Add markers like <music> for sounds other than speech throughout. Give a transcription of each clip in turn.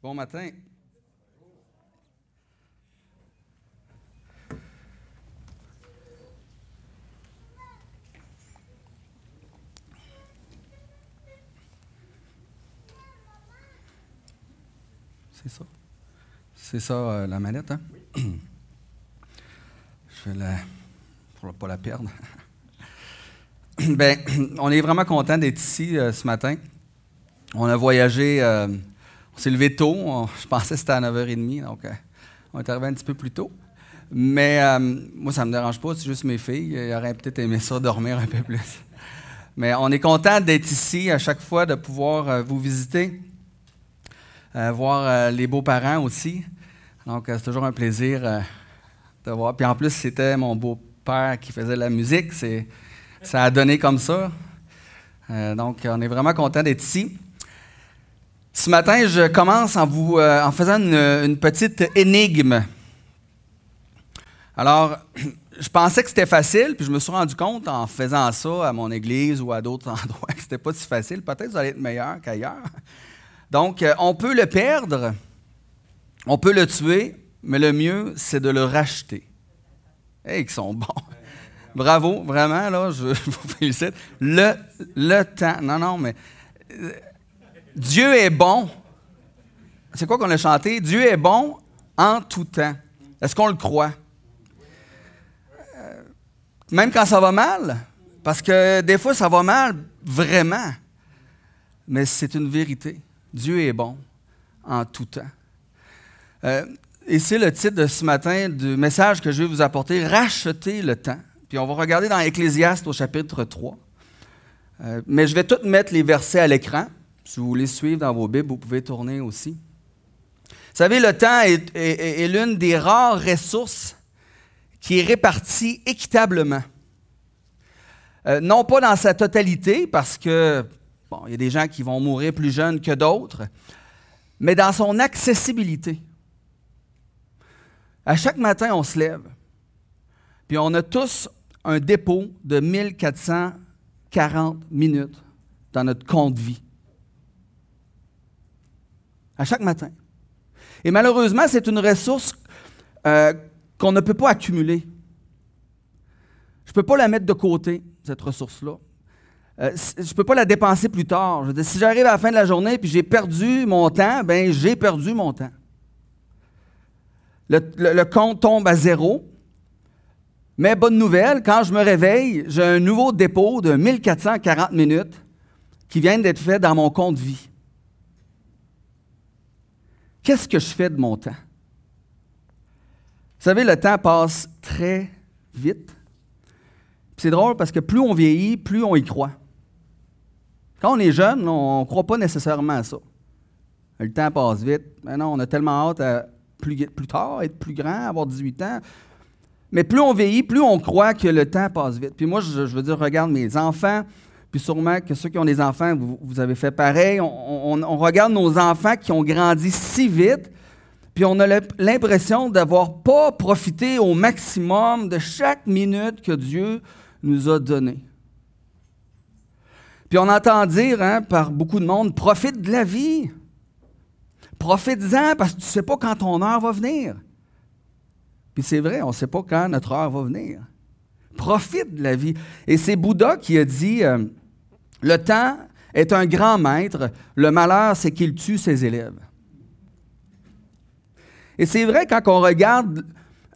Bon matin. C'est ça. C'est ça euh, la manette, hein? <clears throat> Je vais la. pour pas la perdre. <laughs> ben, <clears throat> on est vraiment content d'être ici euh, ce matin. On a voyagé, euh, on s'est levé tôt. je pensais que c'était à 9h30, donc on est arrivé un petit peu plus tôt. Mais moi, ça ne me dérange pas, c'est juste mes filles. Ils auraient peut-être aimé ça dormir un peu plus. Mais on est content d'être ici à chaque fois, de pouvoir vous visiter. Euh, voir euh, les beaux-parents aussi. Donc, euh, c'est toujours un plaisir de voir. Puis en plus, c'était mon beau-père qui faisait la musique. ça a donné comme ça. donc, on est vraiment content d'être ici. Ce matin, je commence en, vous, en faisant une, une, petite énigme. Alors, <clears throat> je pensais que c'était facile, puis je me suis rendu compte en faisant ça à mon église ou à d'autres <laughs> endroits que c'était pas si facile. Peut-être que ça allait être meilleur qu'ailleurs. Donc, euh, on peut le perdre, on peut le tuer, mais le mieux, c'est de le racheter. Hey, ils sont bons. <laughs> Bravo, vraiment, là, je, <laughs> vous félicite. Le, le temps. Non, non, mais euh, Dieu est bon. C'est quoi qu'on a chanté? Dieu est bon en tout temps. Est-ce qu'on le croit? Euh, même quand ça va mal, parce que des fois, ça va mal vraiment, mais c'est une vérité. Dieu est bon en tout temps. Euh, et c'est le titre de ce matin du message que je vais vous apporter, Racheter le temps. Puis on va regarder dans Ecclésiaste au chapitre 3. Euh, mais je vais tout mettre les versets à l'écran. Si vous voulez suivre dans vos Bibles, vous pouvez tourner aussi. Vous savez, le temps est, l'une des rares ressources qui est répartie équitablement. Euh, non pas dans sa totalité, parce que Bon, il y a des gens qui vont mourir plus jeunes que d'autres, mais dans son accessibilité. À chaque matin, on se lève, puis on a tous un dépôt de 1440 minutes dans notre compte vie. À chaque matin. Et malheureusement, c'est une ressource euh, qu'on ne peut pas accumuler. Je ne peux pas la mettre de côté, cette ressource-là. Euh, je ne peux pas la dépenser plus tard. si j'arrive à la fin de la journée et j'ai perdu mon temps, ben j'ai perdu mon temps. Le, compte tombe à zéro. Mais bonne nouvelle, quand je me réveille, j'ai un nouveau dépôt de 1440 minutes qui vient d'être fait dans mon compte vie. Qu'est-ce que je fais de mon temps? Vous savez, le temps passe très vite. C'est drôle parce que plus on vieillit, plus on y croit. Quand on est jeune, on ne croit pas nécessairement à ça. Le temps passe vite. Maintenant, on a tellement hâte à plus, plus tard, être plus grand, avoir 18 ans. Mais plus on vieillit, plus on croit que le temps passe vite. Puis moi, je, veux dire, regarde mes enfants, puis sûrement que ceux qui ont des enfants, vous, avez fait pareil. On, regarde nos enfants qui ont grandi si vite, puis on a l'impression d'avoir pas profité au maximum de chaque minute que Dieu nous a donnée. Puis on entend dire hein, par beaucoup de monde, profite de la vie. Profite-en parce que tu ne sais pas quand ton heure va venir. Puis c'est vrai, on ne sait pas quand notre heure va venir. Profite de la vie. Et c'est Bouddha qui a dit, euh, le temps est un grand maître, le malheur c'est qu'il tue ses élèves. Et c'est vrai, quand on regarde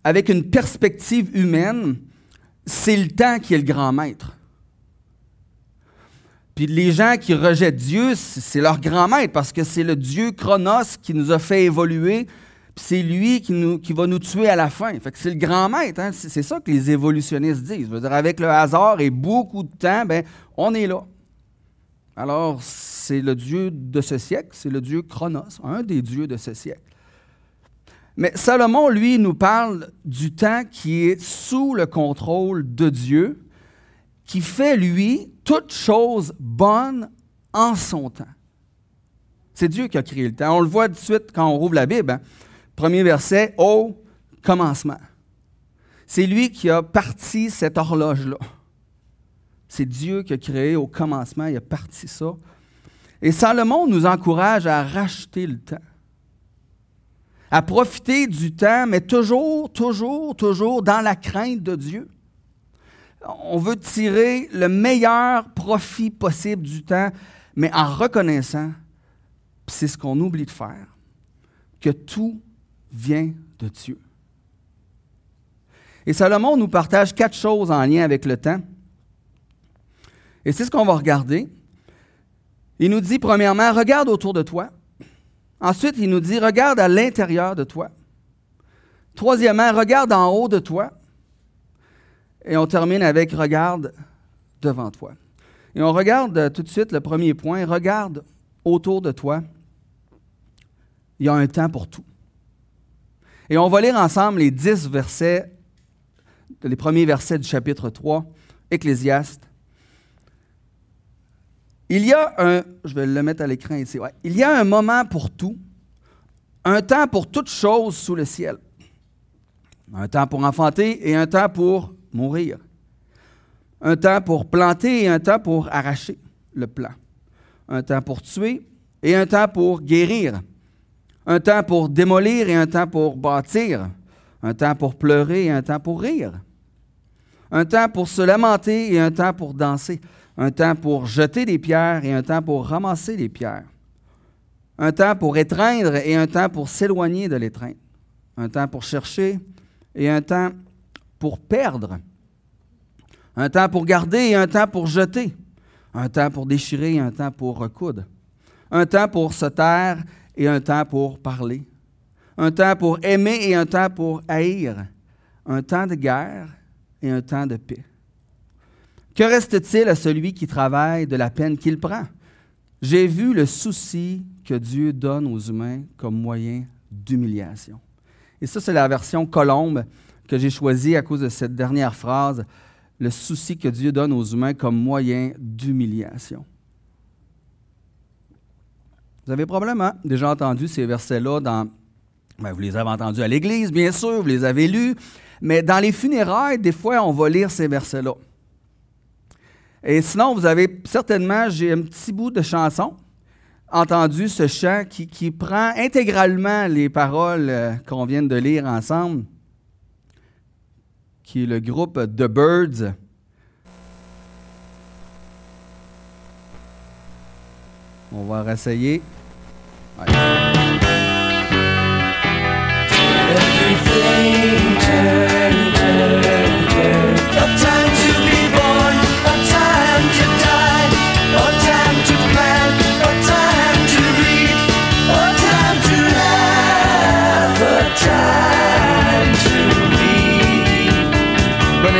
avec une perspective humaine, c'est le temps qui est le grand maître. Puis les gens qui rejettent Dieu, c'est leur grand maître parce que c'est le Dieu Chronos qui nous a fait évoluer. C'est lui qui, va nous tuer à la fin. C'est le grand maître. Hein. C'est ça que les évolutionnistes disent. Avec le hasard et beaucoup de temps, ben, on est là. Alors, c'est le Dieu de ce siècle, c'est le Dieu Chronos, un des dieux de ce siècle. Mais Salomon, lui, nous parle du temps qui est sous le contrôle de Dieu, qui fait, lui, toute chose bonne en son temps. C'est Dieu qui a créé le temps. On le voit tout de suite quand on rouvre la Bible. Hein. Premier verset, au commencement. C'est lui qui a parti cette horloge-là. C'est Dieu qui a créé au commencement, il a parti ça. Et Salomon nous encourage à racheter le temps. à profiter du temps, mais toujours, toujours, toujours dans la crainte de Dieu. On veut tirer le meilleur profit possible du temps, mais en reconnaissant, c'est ce qu'on oublie de faire, que tout vient de Dieu. Et Salomon nous partage quatre choses en lien avec le temps. Et c'est ce qu'on va regarder. Il nous dit, premièrement, regarde autour de toi. Ensuite, il nous dit, regarde à l'intérieur de toi. Troisièmement, regarde en haut de toi. Et on termine avec regarde devant toi. Et on regarde tout de suite le premier point, regarde autour de toi. Il y a un temps pour tout. Et on va lire ensemble les dix versets, les premiers versets du chapitre 3, Ecclésiaste. Il y a un, je vais le mettre à l'écran ici, il y a un moment pour tout, un temps pour toute chose sous le ciel. Un temps pour enfanter et un temps pour mourir. Un temps pour planter et un temps pour arracher le plant. Un temps pour tuer et un temps pour guérir. Un temps pour démolir et un temps pour bâtir. Un temps pour pleurer et un temps pour rire. Un temps pour se lamenter et un temps pour danser un temps pour jeter des pierres et un temps pour ramasser les pierres, un temps pour étreindre et un temps pour s'éloigner de l'étreinte, un temps pour chercher et un temps pour perdre, un temps pour garder et un temps pour jeter, un temps pour déchirer et un temps pour recoudre, un temps pour se taire et un temps pour parler, un temps pour aimer et un temps pour haïr, un temps de guerre et un temps de paix. Que reste-t-il à celui qui travaille de la peine qu'il prend? J'ai vu le souci que Dieu donne aux humains comme moyen d'humiliation. Et ça, c'est la version colombe que j'ai choisie à cause de cette dernière phrase, le souci que Dieu donne aux humains comme moyen d'humiliation. Vous avez probablement déjà entendu ces versets-là dans... Ben, vous les avez entendus à l'Église, bien sûr, vous les avez lus, mais dans les funérailles, des fois, on va lire ces versets-là. Et sinon, vous avez certainement, j'ai un petit bout de chanson, entendu ce chant qui, prend intégralement les paroles euh, qu'on vient de lire ensemble, qui est le groupe The Birds. On va réessayer.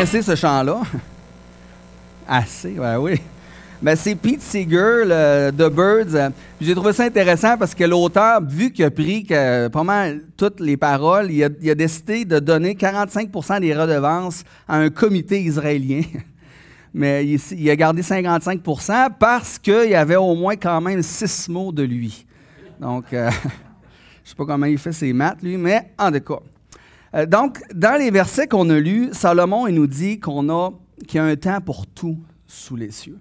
connaissez ce chant-là? <laughs> Assez, ben oui. Ben, c'est Pete Seeger, le, The Birds. J'ai trouvé ça intéressant parce que l'auteur, vu qu'il a pris que, pas mal toutes les paroles, il a, décidé de donner 45% des redevances à un comité israélien. <laughs> Mais il, a gardé 55% parce qu'il y avait au moins quand même six mots de lui. Donc, euh, <laughs> je ne sais pas comment il fait ses maths, lui, mais en tout cas. Euh, donc, dans les versets qu'on a lus, Salomon il nous dit qu'on a qu'il y a un temps pour tout sous les cieux.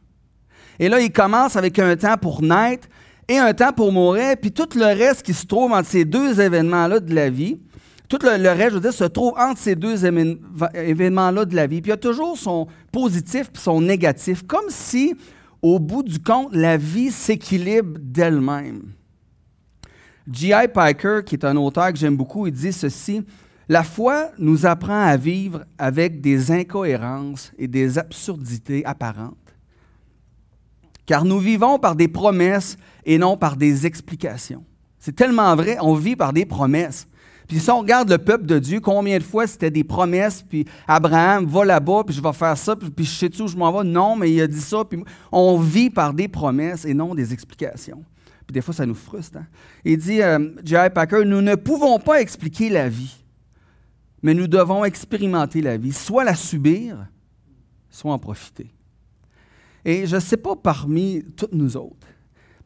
Et là, il commence avec un temps pour naître et un temps pour mourir, puis tout le reste qui se trouve entre ces deux événements-là de la vie, tout le, reste, je veux dire, se trouve entre ces deux événements-là de la vie. Puis il y a toujours son positif et son négatif, comme si, au bout du compte, la vie s'équilibre d'elle-même. G.I. Piker, qui est un auteur que j'aime beaucoup, il dit ceci la foi nous apprend à vivre avec des incohérences et des absurdités apparentes. Car nous vivons par des promesses et non par des explications. C'est tellement vrai, on vit par des promesses. Puis si on regarde le peuple de Dieu, combien de fois c'était des promesses, puis Abraham va là-bas, puis je vais faire ça, puis je sais où je m'en vais? Non, mais il a dit ça. Puis on vit par des promesses et non des explications. Puis des fois, ça nous frustre. Hein. Il dit, euh, J.I. Packer, nous ne pouvons pas expliquer la vie mais nous devons expérimenter la vie, soit la subir, soit en profiter. Et je ne sais pas parmi toutes nous autres,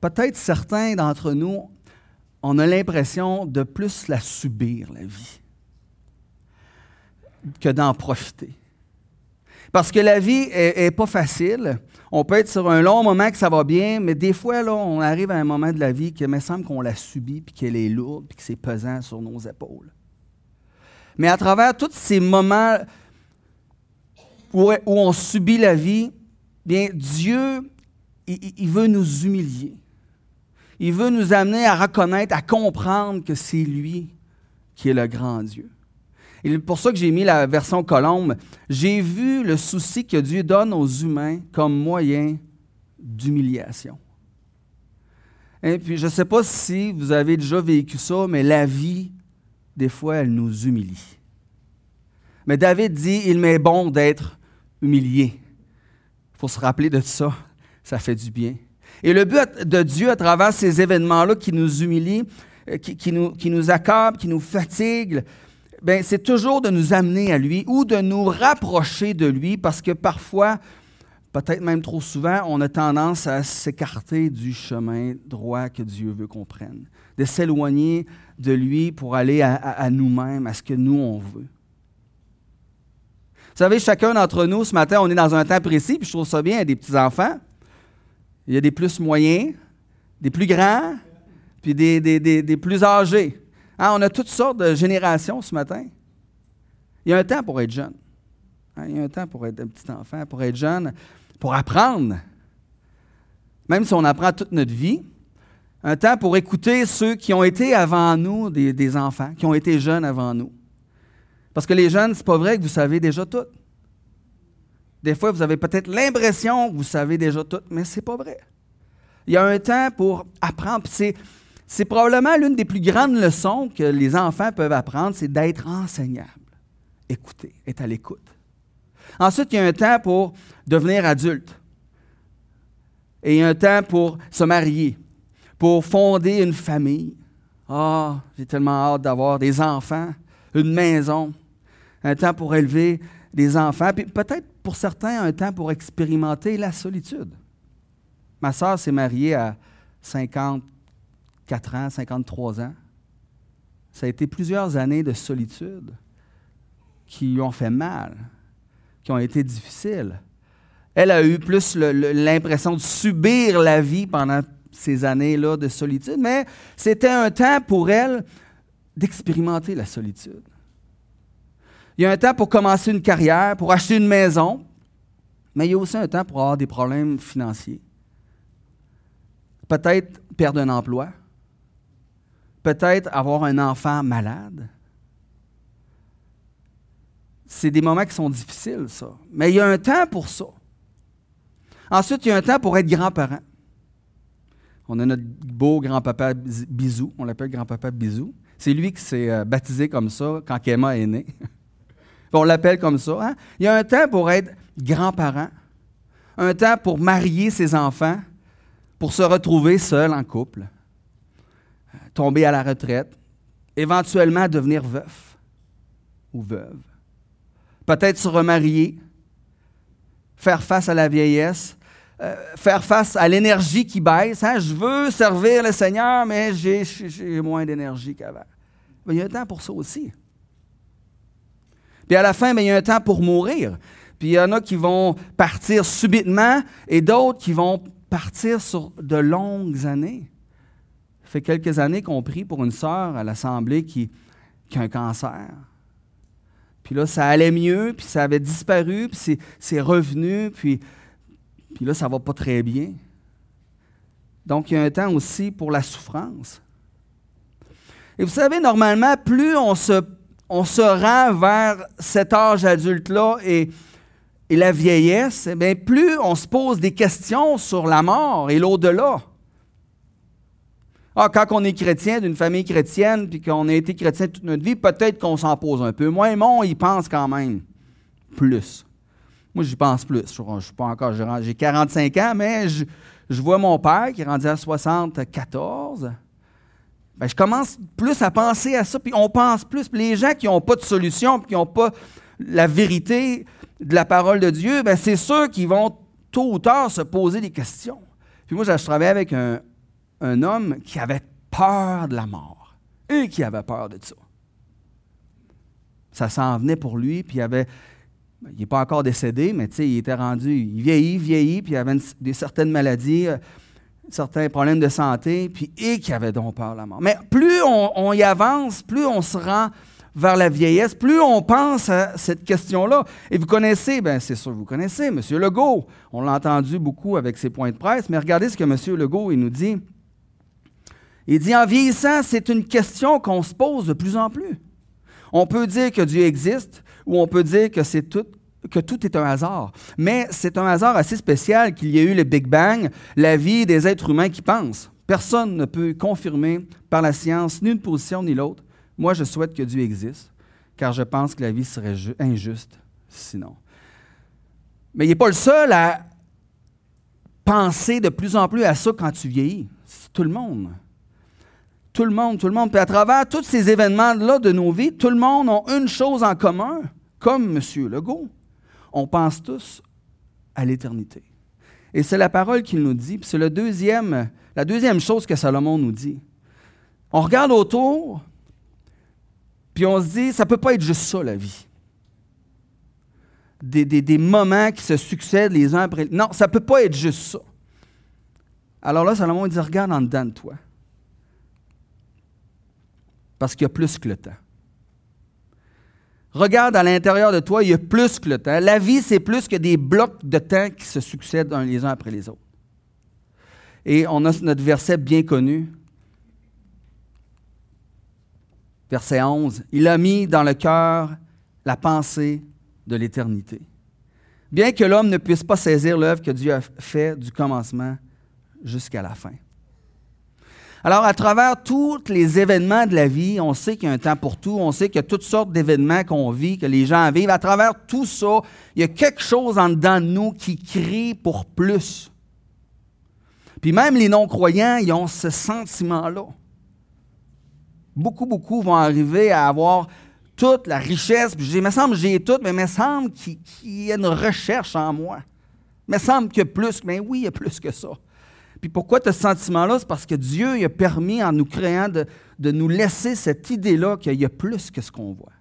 peut-être certains d'entre nous, on a l'impression de plus la subir, la vie, que d'en profiter. Parce que la vie n'est pas facile. On peut être sur un long moment que ça va bien, mais des fois, là, on arrive à un moment de la vie qui me semble qu'on l'a subi, puis qu'elle est lourde, puis que c'est pesant sur nos épaules. Mais à travers tous ces moments où, on subit la vie, bien, Dieu, il veut nous humilier. Il veut nous amener à reconnaître, à comprendre que c'est lui qui est le grand Dieu. Et c'est pour ça que j'ai mis la version colombe. J'ai vu le souci que Dieu donne aux humains comme moyen d'humiliation. Et puis, je ne sais pas si vous avez déjà vécu ça, mais la vie, des fois, elle nous humilie. Mais David dit, il m'est bon d'être humilié. Il faut se rappeler de ça. Ça fait du bien. Et le but de Dieu à travers ces événements-là qui nous humilient, euh, qui, nous, qui accablent, qui nous fatiguent, ben, c'est toujours de nous amener à lui ou de nous rapprocher de lui parce que parfois, peut-être même trop souvent, on a tendance à s'écarter du chemin droit que Dieu veut qu'on prenne, de s'éloigner de lui pour aller à nous-mêmes, à ce que nous, on veut. Vous savez, chacun d'entre nous, ce matin, on est dans un temps précis, puis je trouve ça bien, il y a des petits-enfants. Il y a des plus moyens, des plus grands, puis des, plus âgés. Hein, on a toutes sortes de générations ce matin. Il y a un temps pour être jeune. Hein, il y a un temps pour être un petit enfant, pour être jeune, pour apprendre. Même si on apprend toute notre vie, un temps pour écouter ceux qui ont été avant nous, des, des enfants, qui ont été jeunes avant nous. Parce que les jeunes, c'est pas vrai que vous savez déjà tout. Des fois, vous avez peut-être l'impression que vous savez déjà tout, mais ce n'est pas vrai. Il y a un temps pour apprendre. C'est, probablement l'une des plus grandes leçons que les enfants peuvent apprendre, c'est d'être enseignable. Écouter, être à l'écoute. Ensuite, il y a un temps pour devenir adulte. Et il y a un temps pour se marier, pour fonder une famille. Ah, j'ai tellement hâte d'avoir des enfants, une maison, un temps pour élever des enfants, puis peut-être pour certains un temps pour expérimenter la solitude. Ma sœur s'est mariée à 54 ans, 53 ans. Ça a été plusieurs années de solitude qui lui ont fait mal, qui ont été difficiles. Elle a eu plus l'impression de subir la vie pendant ces années-là de solitude, mais c'était un temps pour elle d'expérimenter la solitude. Il y a un temps pour commencer une carrière, pour acheter une maison, mais il y a aussi un temps pour avoir des problèmes financiers. Peut-être perdre un emploi, peut-être avoir un enfant malade. C'est des moments qui sont difficiles, ça. Mais il y a un temps pour ça. Ensuite, il y a un temps pour être grand-parent. On a notre beau grand-papa Bisou, on l'appelle grand-papa Bisou. C'est lui qui s'est euh, baptisé comme ça quand Emma est née. <laughs> on l'appelle comme ça. Hein? Il y a un temps pour être grand-parent, un temps pour marier ses enfants, pour se retrouver seul en couple, tomber à la retraite, éventuellement devenir veuf ou veuve, peut-être se remarier, faire face à la vieillesse, euh, faire face à l'énergie qui baisse. Hein? Je veux servir le Seigneur, mais j'ai moins d'énergie qu'avant. Il y a un temps pour ça aussi. Puis à la fin, ben, il y a un temps pour mourir. Puis il y en a qui vont partir subitement et d'autres qui vont partir sur de longues années. Ça fait quelques années qu'on prie pour une sœur à l'Assemblée qui, a un cancer. Puis là, ça allait mieux, puis ça avait disparu, puis c'est revenu, puis, puis là, ça va pas très bien. Donc, il y a un temps aussi pour la souffrance. Et vous savez, normalement, plus on se on se rend vers cet âge adulte-là et, la vieillesse, eh bien, plus on se pose des questions sur la mort et l'au-delà. Ah, quand on est chrétien d'une famille chrétienne, puis qu'on a été chrétien toute notre vie, peut-être qu'on s'en pose un peu moins, mais on y pense quand même plus. Moi, j'y pense plus. Je suis pas encore, j'ai 45 ans, mais je, je, vois mon père qui est rendu à 74. Ben, je commence plus à penser à ça, puis on pense plus. les gens qui n'ont pas de solution, puis qui n'ont pas la vérité de la parole de Dieu, ben c'est sûr qu'ils vont tôt ou tard se poser des questions. Puis moi, je travaillais avec un, homme qui avait peur de la mort et qui avait peur de ça. Ça s'en venait pour lui, puis il avait, il n'est pas encore décédé, mais il était rendu, il vieillit, vieillit, puis il avait des, certaines maladies, euh, certains problèmes de santé, puis et qui avait donc peur de la mort. Mais plus on, y avance, plus on se rend vers la vieillesse, plus on pense à cette question-là. Et vous connaissez, bien c'est sûr, vous connaissez M. Legault. On l'a entendu beaucoup avec ses points de presse, mais regardez ce que M. Legault il nous dit. Il dit, en vieillissant, c'est une question qu'on se pose de plus en plus. On peut dire que Dieu existe ou on peut dire que c'est tout que tout est un hasard. Mais c'est un hasard assez spécial qu'il y ait eu le Big Bang, la vie des êtres humains qui pensent. Personne ne peut confirmer par la science ni une position ni l'autre. Moi, je souhaite que Dieu existe, car je pense que la vie serait injuste sinon. Mais il n'est pas le seul à penser de plus en plus à ça quand tu vieillis. C'est tout le monde. Tout le monde, tout le monde. Puis à travers tous ces événements-là de nos vies, tout le monde a une chose en commun, comme M. Legault. On pense tous à l'éternité. Et c'est la parole qu'il nous dit. Puis c'est le deuxième, la deuxième chose que Salomon nous dit. On regarde autour, puis on se dit, ça ne peut pas être juste ça, la vie. Des, des, moments qui se succèdent les uns après les autres. Non, ça ne peut pas être juste ça. Alors là, Salomon dit, regarde en dedans de toi. Parce qu'il y a plus que le temps. Regarde à l'intérieur de toi, il y a plus que le temps. La vie, c'est plus que des blocs de temps qui se succèdent les uns après les autres. Et on a notre verset bien connu. Verset 11. Il a mis dans le cœur la pensée de l'éternité. Bien que l'homme ne puisse pas saisir l'œuvre que Dieu a faite du commencement jusqu'à la fin. Alors, à travers tous les événements de la vie, on sait qu'il y a un temps pour tout, on sait qu'il y a toutes sortes d'événements qu'on vit, que les gens vivent. À travers tout ça, il y a quelque chose en dedans de nous qui crie pour plus. Puis même les non-croyants, ils ont ce sentiment-là. Beaucoup, beaucoup vont arriver à avoir toute la richesse. Puis, il me semble que j'ai tout, mais il me semble qu'il y a une recherche en moi. Il me semble qu'il plus. Mais oui, il y a plus que ça. Puis pourquoi ce sentiment-là? C'est parce que Dieu a permis, en nous créant, de, nous laisser cette idée-là qu'il y a plus que ce qu'on voit.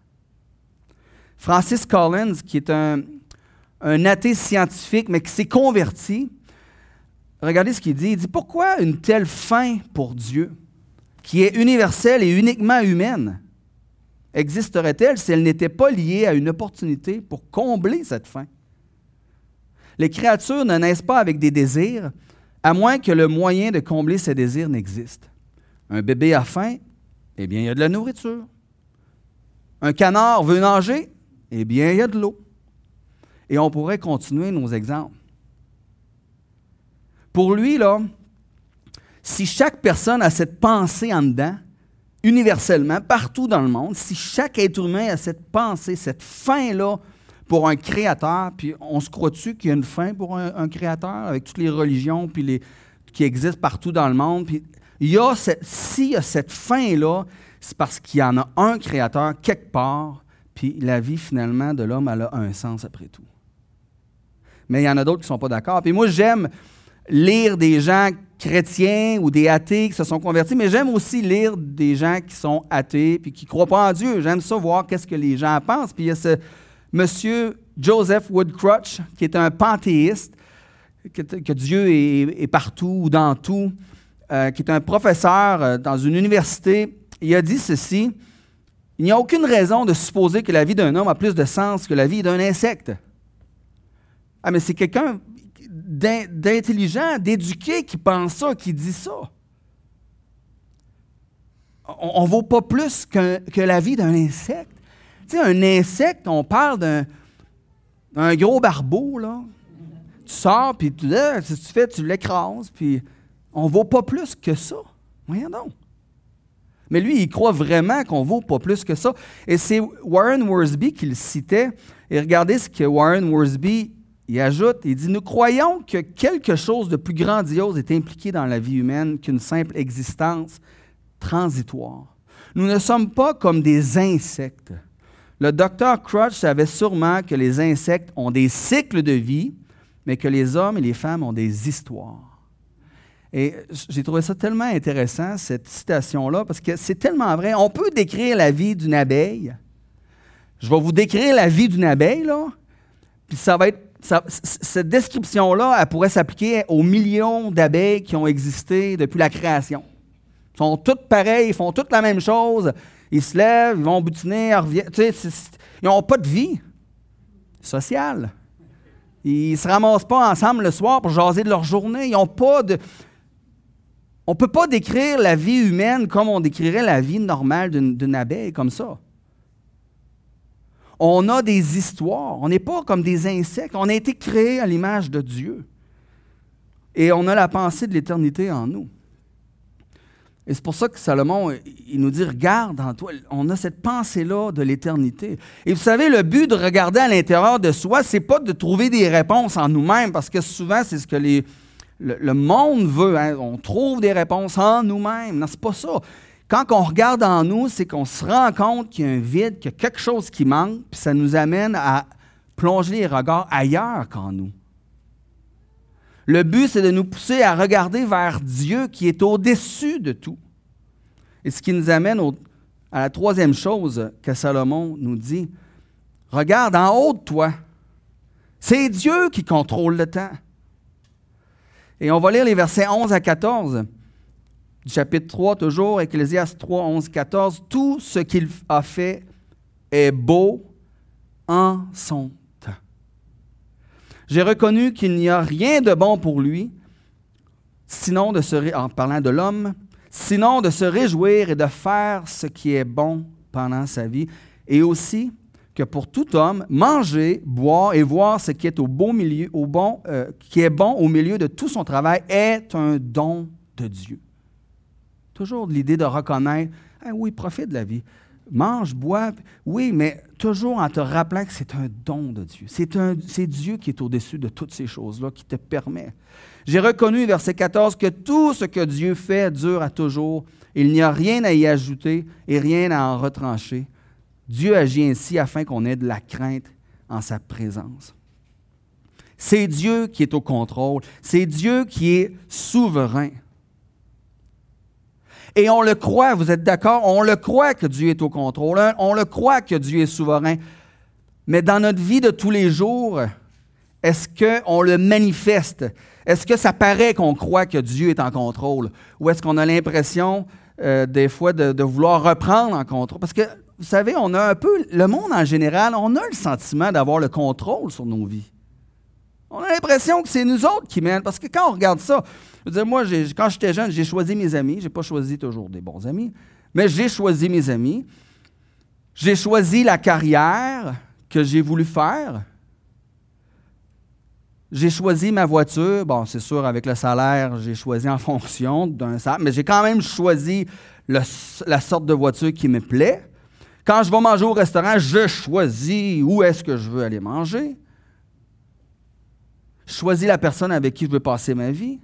Francis Collins, qui est un, un athée scientifique, mais qui s'est converti, regardez ce qu'il dit. Il dit Pourquoi une telle fin pour Dieu, qui est universelle et uniquement humaine, existerait-elle si elle n'était pas liée à une opportunité pour combler cette fin? Les créatures ne naissent pas avec des désirs, à moins que le moyen de combler ses désirs n'existe. Un bébé a faim, eh bien, il y a de la nourriture. Un canard veut nager, eh bien, il y a de l'eau. Et on pourrait continuer nos exemples. Pour lui, là, si chaque personne a cette pensée en dedans, universellement, partout dans le monde, si chaque être humain a cette pensée, cette faim-là pour un créateur, puis on se croit-tu qu'il y a une fin pour un, créateur avec toutes les religions puis les, qui existent partout dans le monde? Puis il y a s'il y a cette fin-là, c'est parce qu'il y en a un créateur quelque part, puis la vie finalement de l'homme, elle a un sens après tout. Mais il y en a d'autres qui ne sont pas d'accord. Puis moi, j'aime lire des gens chrétiens ou des athées qui se sont convertis, mais j'aime aussi lire des gens qui sont athées puis qui ne croient pas en Dieu. J'aime ça voir qu'est-ce que les gens pensent. Puis il y a ce, Monsieur Joseph Woodcrutch, qui est un panthéiste, que, Dieu est, partout ou dans tout, euh, qui est un professeur euh, dans une université, il a dit ceci Il n'y a aucune raison de supposer que la vie d'un homme a plus de sens que la vie d'un insecte. Ah, mais c'est quelqu'un d'intelligent, d'éduqué qui pense ça, qui dit ça. On ne vaut pas plus que la vie d'un insecte. Un insecte, on parle d'un gros barbeau, là. Tu sors, puis tu, tu fais, tu l'écrases, puis on vaut pas plus que ça. Voyons donc. Mais lui, il croit vraiment qu'on vaut pas plus que ça. Et c'est Warren Worsby qui le citait. Et regardez ce que Warren Worsby y ajoute. Il dit Nous croyons que quelque chose de plus grandiose est impliqué dans la vie humaine qu'une simple existence transitoire. Nous ne sommes pas comme des insectes le docteur Crutch savait sûrement que les insectes ont des cycles de vie, mais que les hommes et les femmes ont des histoires. Et j'ai trouvé ça tellement intéressant, cette citation-là, parce que c'est tellement vrai. On peut décrire la vie d'une abeille. Je vais vous décrire la vie d'une abeille, là. Puis ça va être, cette description-là, elle pourrait s'appliquer aux millions d'abeilles qui ont existé depuis la création. Ils sont toutes pareilles, ils font toutes la même chose. Ils se lèvent, ils vont butiner, ils reviennent. ils n'ont pas de vie sociale. Ils ne se ramassent pas ensemble le soir pour jaser de leur journée. Ils n'ont pas de. On ne peut pas décrire la vie humaine comme on décrirait la vie normale d'une abeille, comme ça. On a des histoires. On n'est pas comme des insectes. On a été créés à l'image de Dieu. Et on a la pensée de l'éternité en nous. Et c'est pour ça que Salomon, il nous dit, regarde en toi, on a cette pensée-là de l'éternité. Et vous savez, le but de regarder à l'intérieur de soi, c'est pas de trouver des réponses en nous-mêmes, parce que souvent, c'est ce que le, monde veut. Hein. On trouve des réponses en nous-mêmes. Non, c'est pas ça. Quand on regarde en nous, c'est qu'on se rend compte qu'il y a un vide, qu'il y a quelque chose qui manque, puis ça nous amène à plonger les regards ailleurs qu'en nous. Le but, c'est de nous pousser à regarder vers Dieu qui est au-dessus de tout. Et ce qui nous amène à la troisième chose que Salomon nous dit. Regarde en haut de toi. C'est Dieu qui contrôle le temps. Et on va lire les versets 11 à 14 du chapitre 3, toujours, Ecclésiaste 3, 11, 14. Tout ce qu'il a fait est beau en son j'ai reconnu qu'il n'y a rien de bon pour lui, sinon de se, en parlant de l'homme, sinon de se réjouir et de faire ce qui est bon pendant sa vie, et aussi que pour tout homme, manger, boire et voir ce qui est au beau milieu, au bon, euh, qui est bon au milieu de tout son travail est un don de Dieu. Toujours l'idée de reconnaître, ah oui, profite de la vie mange, bois. Oui, mais toujours en te rappelant que c'est un don de Dieu. C'est Dieu qui est au-dessus de toutes ces choses-là, qui te permet. J'ai reconnu, verset 14, que tout ce que Dieu fait dure à toujours. Il n'y a rien à y ajouter et rien à en retrancher. Dieu agit ainsi afin qu'on ait de la crainte en sa présence. C'est Dieu qui est au contrôle. C'est Dieu qui est souverain. Et on le croit, vous êtes d'accord? On le croit que Dieu est au contrôle. Hein? On le croit que Dieu est souverain. Mais dans notre vie de tous les jours, est-ce qu'on le manifeste? Est-ce que ça paraît qu'on croit que Dieu est en contrôle? Ou est-ce qu'on a l'impression, euh, des fois, de, de, vouloir reprendre en contrôle? Parce que, vous savez, on a un peu, le monde en général, on a le sentiment d'avoir le contrôle sur nos vies. On a l'impression que c'est nous autres qui mènent. Parce que quand on regarde ça, je veux dire, moi, quand j'étais jeune, j'ai choisi mes amis. Je n'ai pas choisi toujours des bons amis, mais j'ai choisi mes amis. J'ai choisi la carrière que j'ai voulu faire. J'ai choisi ma voiture. Bon, c'est sûr, avec le salaire, j'ai choisi en <laughs> fonction d'un salaire, mais j'ai quand même choisi la sorte de voiture qui me plaît. Quand je vais manger au restaurant, je choisis où est-ce que je veux aller manger. Je choisis la personne avec qui je veux passer ma vie.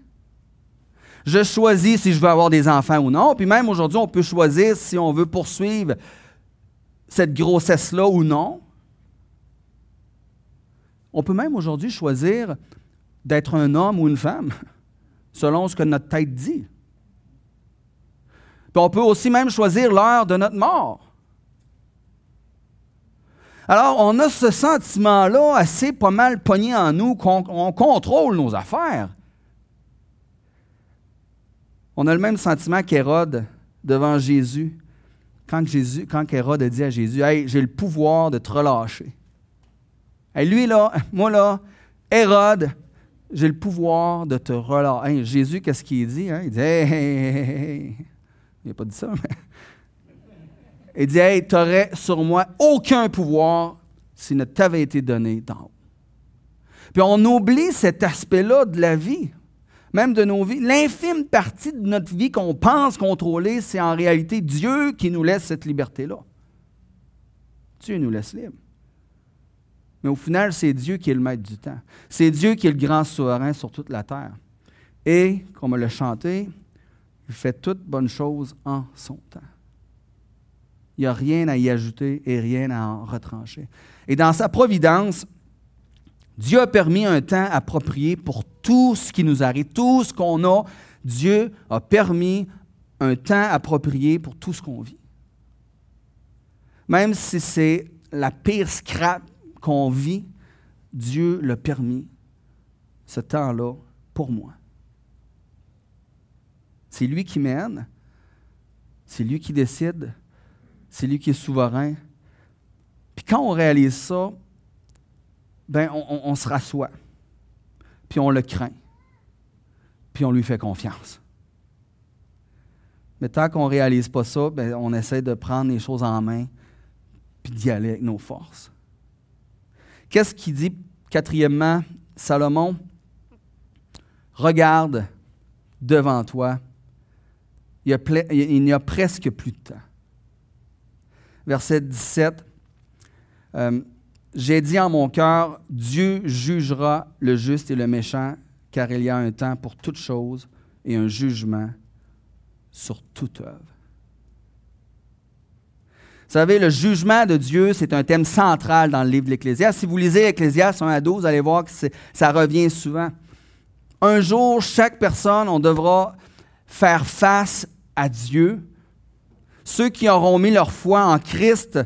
Je choisis si je veux avoir des enfants ou non. Puis même aujourd'hui, on peut choisir si on veut poursuivre cette grossesse-là ou non. On peut même aujourd'hui choisir d'être un homme ou une femme, <laughs> selon ce que notre tête dit. Puis on peut aussi même choisir l'heure de notre mort. Alors, on a ce sentiment-là assez pas mal pogné en nous qu'on contrôle nos affaires. On a le même sentiment qu'Hérode devant Jésus, quand, Jésus, quand Hérode a dit à Jésus Hey, j'ai le pouvoir de te relâcher. Et lui, là, <laughs> moi, là, Hérode, j'ai le pouvoir de te relâcher. Jésus, qu'est-ce qu'il dit hein? Il dit Hey, hey, hey, Il n'a pas dit ça, mais. <laughs> Il dit Hey, tu n'aurais sur moi aucun pouvoir s'il ne t'avait été donné d'en haut. Puis on oublie cet aspect-là de la vie, même de nos vies. L'infime partie de notre vie qu'on pense contrôler, c'est en réalité Dieu qui nous laisse cette liberté-là. Dieu nous laisse libre. Mais au final, c'est Dieu qui est le maître du temps. C'est Dieu qui est le grand souverain sur toute la terre. Et, comme on l'a chanté, il fait toutes bonnes choses en son temps. Il n'y a rien à y ajouter et rien à en retrancher. Et dans sa providence, Dieu a permis un temps approprié pour tout ce qui nous arrive, tout ce qu'on a. Dieu a permis un temps approprié pour tout ce qu'on vit. Même si c'est la pire scrap qu'on vit, Dieu l'a permis, ce temps-là, pour moi. C'est lui qui mène, c'est lui qui décide, c'est lui qui est souverain. Puis quand on réalise ça, ben on, se rassoit, puis on le craint, puis on lui fait confiance. Mais tant qu'on ne réalise pas ça, ben, on essaie de prendre les choses en main puis d'y aller avec nos forces. Qu'est-ce qu'il dit, quatrièmement, Salomon? Regarde devant toi, il n'y a, presque plus de temps. Verset 17, euh, J'ai dit en mon cœur, Dieu jugera le juste et le méchant, car il y a un temps pour toute chose et un jugement sur toute œuvre. Vous savez, le jugement de Dieu, c'est un thème central dans le livre de l'Ecclésiaste. Si vous lisez l'Ecclésiaste 1 à 12, vous allez voir que ça revient souvent. Un jour, chaque personne, on devra faire face à Dieu. Ceux qui auront mis leur foi en Christ,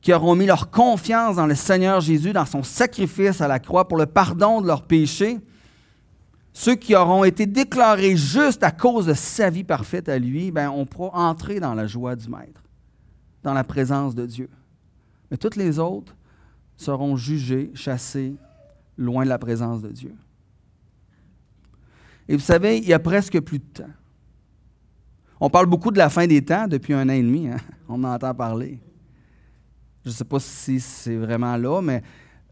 qui auront mis leur confiance dans le Seigneur Jésus, dans son sacrifice à la croix pour le pardon de leurs péchés, ceux qui auront été déclarés justes à cause de sa vie parfaite à lui, ben, on pourra entrer dans la joie du Maître, dans la présence de Dieu. Mais toutes les autres seront jugés, chassés, loin de la présence de Dieu. Et vous savez, il y a presque plus de temps. On parle beaucoup de la fin des temps depuis un an et demi. Hein. On en entend parler. Je ne sais pas si c'est vraiment là, mais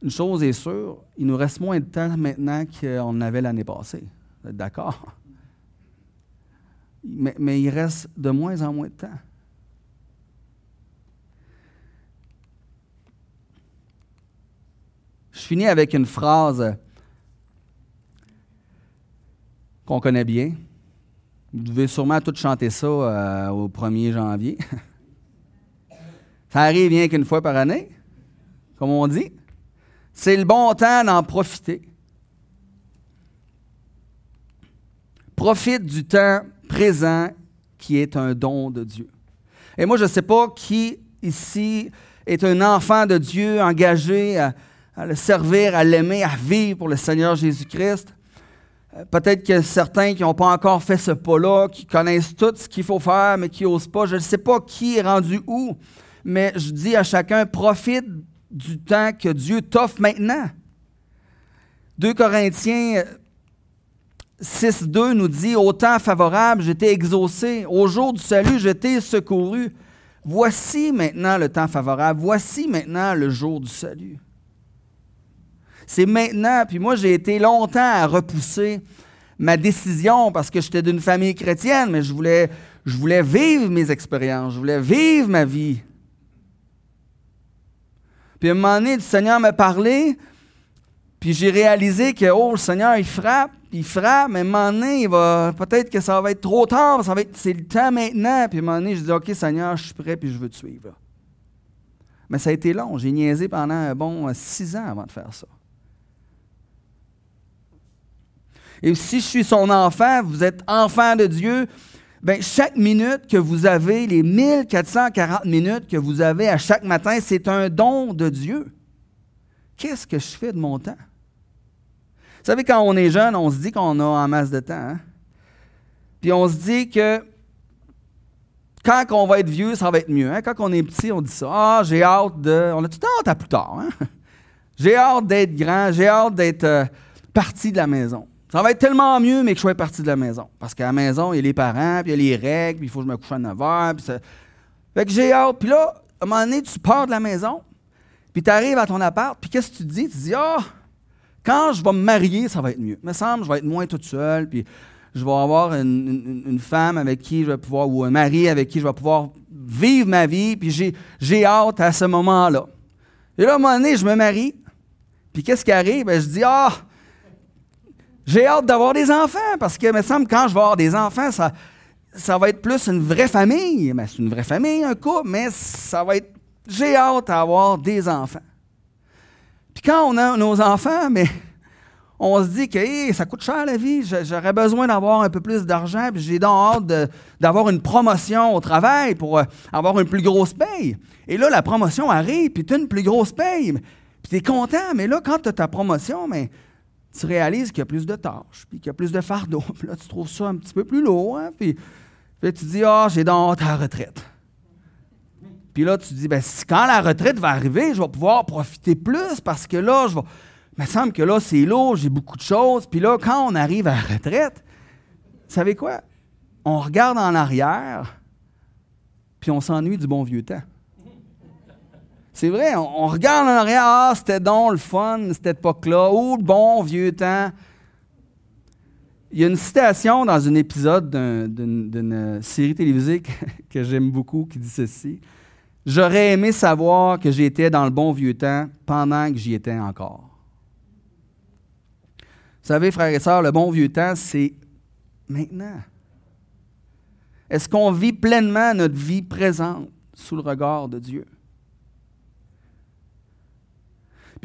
une chose est sûre, il nous reste moins de temps maintenant qu'on avait l'année passée. Vous êtes d'accord? Mais, il reste de moins en moins de temps. Je finis avec une phrase qu'on connaît bien. Vous devez sûrement tous chanter ça euh, au 1er janvier. <laughs> ça arrive bien qu'une fois par année, comme on dit. C'est le bon temps d'en profiter. Profite du temps présent qui est un don de Dieu. Et moi, je ne sais pas qui ici est un enfant de Dieu engagé à, le servir, à l'aimer, à vivre pour le Seigneur Jésus-Christ. Euh, peut-être que certains qui n'ont pas encore fait ce pas-là, qui connaissent tout ce qu'il faut faire, mais qui n'osent pas. Je ne sais pas qui est rendu où, mais je dis à chacun, profite du temps que Dieu t'offre maintenant. 2 Corinthiens 6.2 nous dit, au temps favorable, j'étais exaucé, au jour du salut, j'étais secouru. Voici maintenant le temps favorable, voici maintenant le jour du salut. C'est maintenant, puis moi j'ai été longtemps à repousser ma décision parce que j'étais d'une famille chrétienne, mais je voulais, je voulais vivre mes expériences, je voulais vivre ma vie. Puis à un moment donné, le Seigneur m'a parlé, puis j'ai réalisé que, oh, le Seigneur, il frappe, il frappe, mais à un moment donné, il va, peut-être que ça va être trop tard, ça va être, c'est le temps maintenant. Puis à un moment donné, je dis, OK, Seigneur, je suis prêt, puis je veux te suivre. Mais ça a été long. J'ai niaisé pendant, un bon, six ans avant de faire ça. Et si je suis son enfant, vous êtes enfant de Dieu, Bien, chaque minute que vous avez, les 1440 minutes que vous avez à chaque matin, c'est un don de Dieu. Qu'est-ce que je fais de mon temps? Vous savez, quand on est jeune, on se dit qu'on a en masse de temps. Hein? Puis on se dit que quand on va être vieux, ça va être mieux. Hein? Quand on est petit, on dit ça. Ah, j'ai hâte de. On a tout hâte à plus tard. Hein? <laughs> J'ai hâte d'être grand, j'ai hâte d'être euh, parti de la maison. Ça va être tellement mieux, mais que je sois parti de la maison. Parce qu'à la maison, il y a les parents, puis il y a les règles, puis il faut que je me couche à 9 heures. Puis ça... Fait que j'ai hâte. Puis là, à un moment donné, tu pars de la maison, puis tu arrives à ton appart, puis qu'est-ce que tu te dis? Tu te dis, ah, quand je vais me marier, ça va être mieux. Il me semble, je vais être moins toute seule, puis je vais avoir une, femme avec qui je vais pouvoir, ou un mari avec qui je vais pouvoir vivre ma vie, puis j'ai hâte à ce moment-là. Et là, à un moment donné, je me marie, puis qu'est-ce qui arrive? Ben, je dis, ah, j'ai hâte d'avoir des enfants parce que, me semble, quand je vais avoir des enfants, ça, ça va être plus une vraie famille. Mais c'est une vraie famille, un couple, mais ça va être. J'ai hâte d'avoir des enfants. Puis quand on a nos enfants, mais on se dit que ça coûte cher la vie, j'aurais besoin d'avoir un peu plus d'argent, puis j'ai donc hâte d'avoir une promotion au travail pour euh, avoir une plus grosse paye. Et là, la promotion arrive, puis tu as une plus grosse paye. Puis tu es content, mais là, quand tu as ta promotion, mais tu réalises qu'il y a plus de tâches, puis qu'il y a plus de fardeaux. <laughs> Puis là, tu trouves ça un petit peu plus lourd. Hein? Puis, puis tu dis, ah, j'ai donc ta retraite. Puis là, tu dis, ben, quand la retraite va arriver, je vais pouvoir profiter plus parce que là, je vais. Il me semble que là, c'est lourd, j'ai beaucoup de choses. Puis là, quand on arrive à la retraite, vous savez quoi? On regarde en arrière, puis on s'ennuie du bon vieux temps. C'est vrai, on, regarde en arrière, ah, c'était donc le fun, cette époque-là, ou le bon vieux temps. Il y a une citation dans un épisode d'une série télévisée <laughs> que j'aime beaucoup qui dit ceci. J'aurais aimé savoir que j'étais dans le bon vieux temps pendant que j'y étais encore. Vous savez, frères et sœurs, le bon vieux temps, c'est maintenant. Est-ce qu'on vit pleinement notre vie présente sous le regard de Dieu?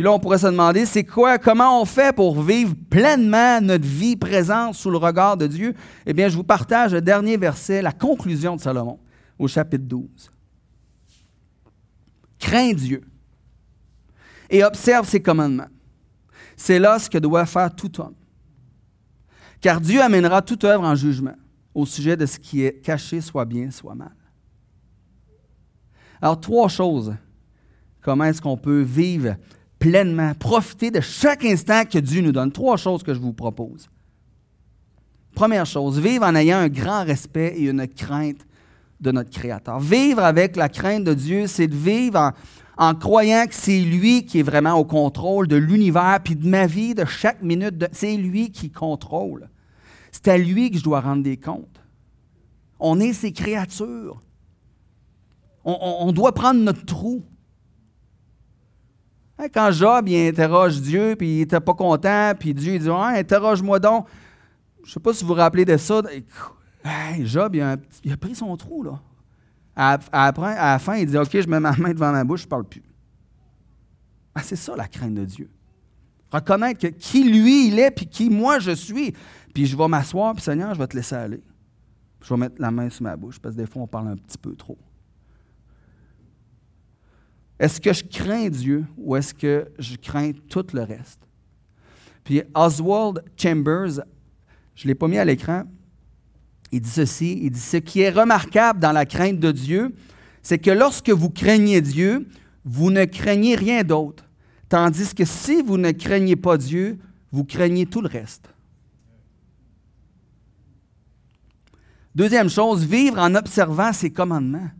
Là, on pourrait se demander, c'est quoi, comment on fait pour vivre pleinement notre vie présente sous le regard de Dieu? Eh bien, je vous partage le dernier verset, la conclusion de Salomon, au chapitre 12. Crains Dieu et observe ses commandements. C'est là ce que doit faire tout homme. Car Dieu amènera toute œuvre en jugement au sujet de ce qui est caché, soit bien, soit mal. Alors, trois choses. Comment est-ce qu'on peut vivre pleinement, profiter de chaque instant que Dieu nous donne? Trois choses que je vous propose. Première chose, vivre en ayant un grand respect et une crainte de notre Créateur. Vivre avec la crainte de Dieu, c'est de vivre en, croyant que c'est lui qui est vraiment au contrôle de l'univers, puis de ma vie, de chaque minute. C'est lui qui contrôle. C'est à lui que je dois rendre des comptes. On est ses créatures. On, doit prendre notre trou. Hein, quand Job il interroge Dieu, puis il n'était pas content, puis Dieu dit ah, Interroge-moi donc. Je ne sais pas si vous vous rappelez de ça. Job, il a, pris son trou, là. À, la fin, il dit OK, je mets ma main devant ma bouche, je ne parle plus. Ah, c'est ça la crainte de Dieu. Reconnaître que qui lui il est, puis qui moi je suis. Puis je vais m'asseoir, puis Seigneur, je vais te laisser aller. Je vais mettre la main sur ma bouche, parce que des fois, on parle un petit peu trop. Est-ce que je crains Dieu ou est-ce que je crains tout le reste? Puis Oswald Chambers, je ne l'ai pas mis à l'écran, il dit ceci, il dit, ce qui est remarquable dans la crainte de Dieu, c'est que lorsque vous craignez Dieu, vous ne craignez rien d'autre. Tandis que si vous ne craignez pas Dieu, vous craignez tout le reste. Deuxième chose, vivre en observant ses commandements.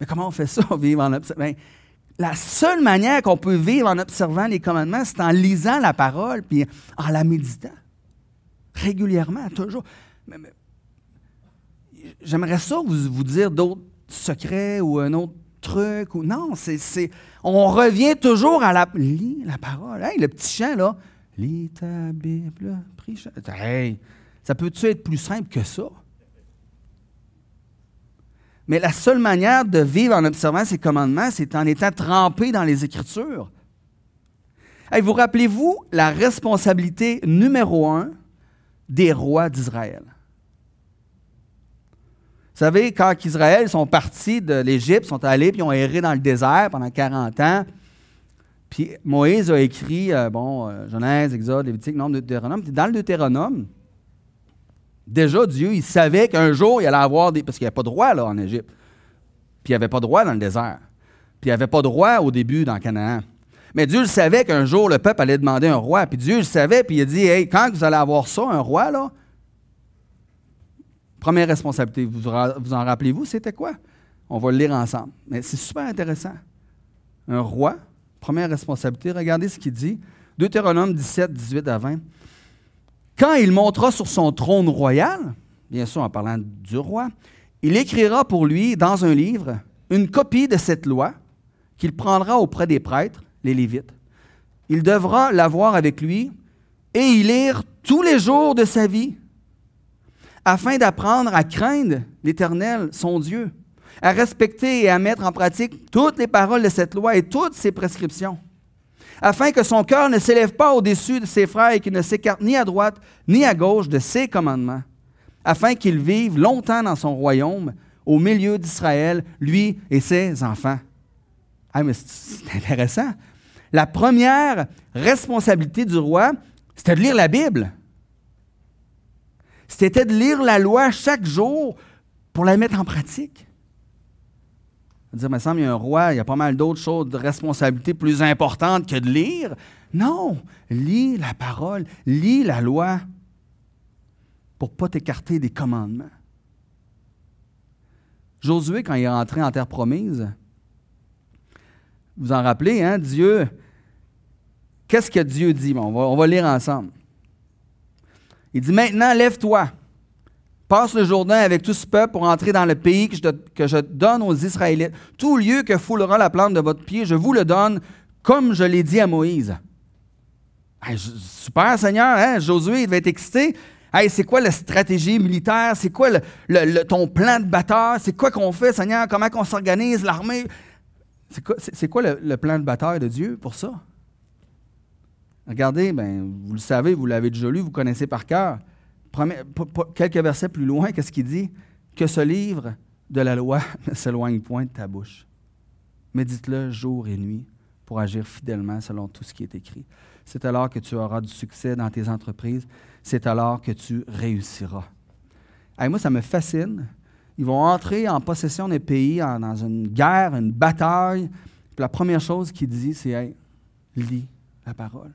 Mais comment on fait ça, vivre en observant? Ben, la seule manière qu'on peut vivre en observant les commandements, c'est en lisant la parole puis en la méditant régulièrement, toujours. J'aimerais ça vous, vous dire d'autres secrets ou un autre truc. Ou, non, c'est, on revient toujours à la, lis la parole. Hey, le petit chant, là. Lis ta Bible, prie. Hey, ça peut-tu être plus simple que ça? Mais la seule manière de vivre en observant ces commandements, c'est en étant trempé dans les Écritures. Vous rappelez-vous la responsabilité numéro un des rois d'Israël? Vous savez, quand Israël sont partis de l'Égypte, sont allés, puis ont erré dans le désert pendant 40 ans, puis Moïse a écrit, euh, bon, euh, Genèse, Exode, Lévitique, Nombre, Deutéronome. Puis dans le Deutéronome, déjà, Dieu, il savait qu'un jour, il allait avoir des... Parce qu'il n'y avait pas de roi, là, en Égypte. Puis il n'y avait pas de roi dans le désert. Puis il n'y avait pas de roi au début dans Canaan. Mais Dieu le savait qu'un jour, le peuple allait demander un roi. Puis Dieu le savait, puis il a dit, hey, quand vous allez avoir ça, un roi, là, première responsabilité, vous, vous en rappelez-vous, c'était quoi? On va le lire ensemble. Mais c'est super intéressant. Un roi, première responsabilité, regardez ce qu'il dit. Deutéronome 17, 18 à 20. Quand il montera sur son trône royal, bien sûr en parlant du roi, il écrira pour lui dans un livre une copie de cette loi qu'il prendra auprès des prêtres les Lévites. Il devra l'avoir avec lui et y lire tous les jours de sa vie, afin d'apprendre à craindre l'Éternel, son Dieu, à respecter et à mettre en pratique toutes les paroles de cette loi et toutes ses prescriptions, afin que son cœur ne s'élève pas au-dessus de ses frères et qu'il ne s'écarte ni à droite ni à gauche de ses commandements, afin qu'il vive longtemps dans son royaume, au milieu d'Israël, lui et ses enfants. Ah, mais c'est intéressant. La première responsabilité du roi, c'était de lire la Bible. C'était de lire la loi chaque jour pour la mettre en pratique. Dire, me semble, il y a un roi, il y a pas mal d'autres choses, de responsabilités plus importantes que de lire. Non, lis la parole, lis la loi pour ne pas t'écarter des commandements. Josué, quand il est rentré en terre promise, vous en rappelez, hein, Dieu, qu'est-ce que Dieu dit? on, va, on va lire ensemble. Il dit, maintenant, lève-toi, passe le Jourdain avec tout ce peuple pour entrer dans le pays que je, donne aux Israélites. Tout lieu que foulera la plante de votre pied, je vous le donne, comme je l'ai dit à Moïse. super, Seigneur, hein? Josué, il va être excité. Hey, c'est quoi la stratégie militaire? C'est quoi le, ton plan de bataille? C'est quoi qu'on fait, Seigneur? Comment on s'organise, l'armée? C'est quoi, le, plan de bataille de Dieu pour ça? Regardez, ben, vous le savez, vous l'avez déjà lu, vous connaissez par cœur. Quelques versets plus loin, qu'est-ce qu'il dit? Que ce livre de la loi <laughs> ne s'éloigne point de ta bouche. Médite-le jour et nuit pour agir fidèlement selon tout ce qui est écrit. C'est alors que tu auras du succès dans tes entreprises. C'est alors que tu réussiras. moi, ça me fascine. Ils vont entrer en possession des pays, dans une guerre, une bataille. la première chose qu'il dit, c'est lis la parole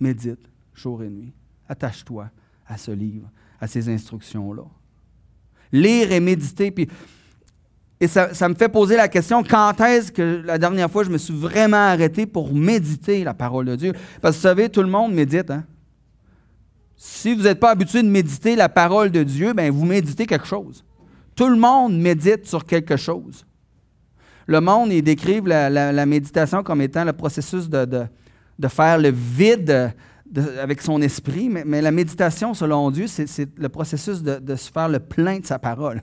médite jour et nuit. Attache-toi à ce livre, à ces instructions-là. Lire et méditer. Puis, et ça, me fait poser la question, quand est-ce que la dernière fois je me suis vraiment arrêté pour méditer la parole de Dieu? Parce que vous savez, tout le monde médite. Hein? Si vous n'êtes pas habitué de méditer la parole de Dieu, bien, vous méditez quelque chose. Tout le monde médite sur quelque chose. Le monde, il décrivent la, méditation comme étant le processus de de faire le vide avec son esprit, mais, la méditation, selon Dieu, c'est le processus de, se faire le plein de sa parole,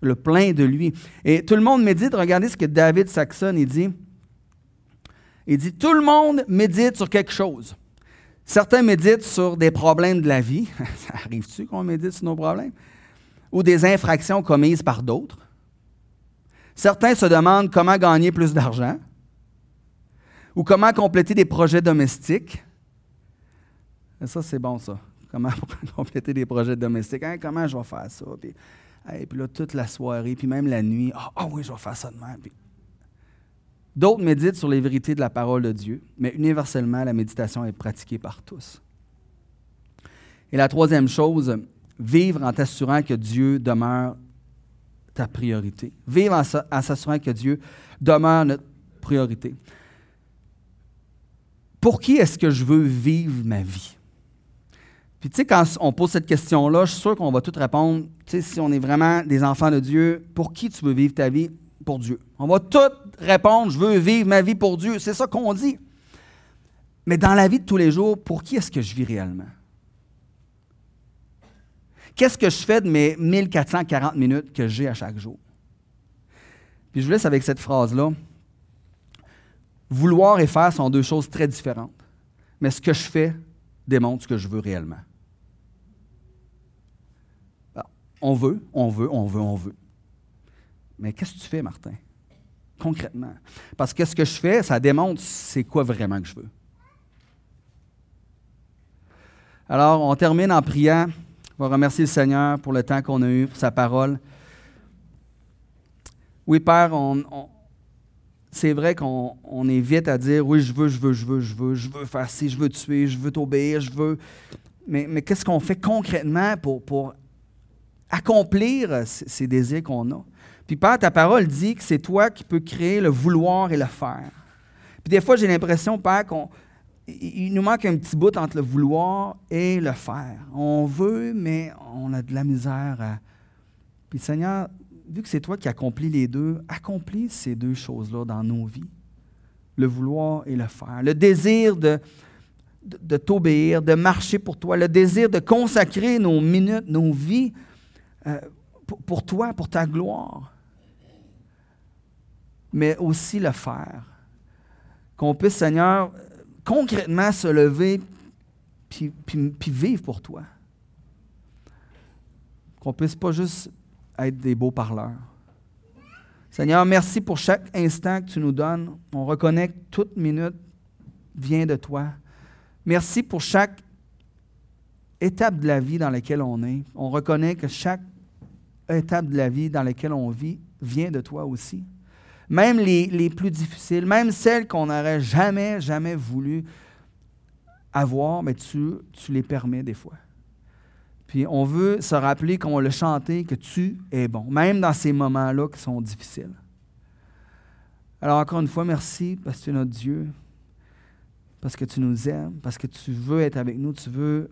le plein de lui. Et tout le monde médite. Regardez ce que David Saxon dit. Il dit Tout le monde médite sur quelque chose. Certains méditent sur des problèmes de la vie. <laughs> Ça arrive-tu qu'on médite sur nos problèmes? Ou des infractions commises par d'autres. Certains se demandent comment gagner plus d'argent ou comment compléter des projets domestiques. Ça, c'est bon, ça. Comment <laughs> compléter des projets domestiques. Hein, comment je vais faire ça? Puis, puis là, toute la soirée, puis même la nuit, ah oh, oui, je vais faire ça demain. D'autres méditent sur les vérités de la parole de Dieu, mais universellement, la méditation est pratiquée par tous. Et la troisième chose, vivre en t'assurant que Dieu demeure ta priorité. Vivre en s'assurant que Dieu demeure notre priorité pour qui est-ce que je veux vivre ma vie? Puis tu sais, quand on pose cette question-là, je suis sûr qu'on va tout répondre, tu sais, si on est vraiment des enfants de Dieu, pour qui tu veux vivre ta vie? Pour Dieu. On va tout répondre, je veux vivre ma vie pour Dieu. C'est ça qu'on dit. Mais dans la vie de tous les jours, pour qui est-ce que je vis réellement? Qu'est-ce que je fais de mes 1440 minutes que j'ai à chaque jour? Puis je vous laisse avec cette phrase-là. Vouloir et faire sont deux choses très différentes. Mais ce que je fais démontre ce que je veux réellement. On veut, on veut, on veut, on veut. Mais qu'est-ce que tu fais, Martin? Concrètement. Parce que ce que je fais, ça démontre c'est quoi vraiment que je veux. Alors, on termine en priant. On va remercier le Seigneur pour le temps qu'on a eu, pour sa parole. Oui, Père, c'est vrai qu'on est vite à dire oui, je veux, je veux, je veux, je veux, je veux faire ci, je veux tuer, je veux t'obéir, je veux. Mais, mais qu'est-ce qu'on fait concrètement pour, pour accomplir ces, désirs qu'on a? Puis Père, ta parole dit que c'est toi qui peux créer le vouloir et le faire. Puis des fois, j'ai l'impression, Père, qu'il nous manque un petit bout entre le vouloir et le faire. On veut, mais on a de la misère à. Puis Seigneur, vu que c'est toi qui accomplis les deux, accomplis ces deux choses-là dans nos vies. Le vouloir et le faire. Le désir de, de, t'obéir, de marcher pour toi. Le désir de consacrer nos minutes, nos vies euh, pour, toi, pour ta gloire. Mais aussi le faire. Qu'on puisse, Seigneur, concrètement se lever puis, puis vivre pour toi. Qu'on puisse pas juste être des beaux parleurs. Seigneur, merci pour chaque instant que tu nous donnes. On reconnaît que toute minute vient de toi. Merci pour chaque étape de la vie dans laquelle on est. On reconnaît que chaque étape de la vie dans laquelle on vit vient de toi aussi. Même les, les plus difficiles, même celles qu'on n'aurait jamais, jamais voulu avoir, mais tu, tu les permets des fois. Puis on veut se rappeler, comme on l'a chanté, que tu es bon, même dans ces moments-là qui sont difficiles. Alors encore une fois, merci parce que tu es notre Dieu, parce que tu nous aimes, parce que tu veux être avec nous, tu veux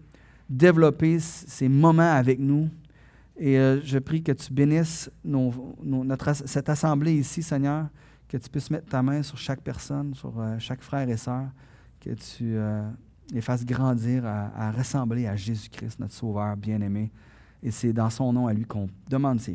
développer ces moments avec nous. Et euh, je prie que tu bénisses notre, cette assemblée ici, Seigneur, que tu puisses mettre ta main sur chaque personne, sur euh, chaque frère et sœur, que tu euh, les fasses grandir à, à ressembler à Jésus-Christ, notre Sauveur bien-aimé. Et c'est dans son nom à lui qu'on demande ces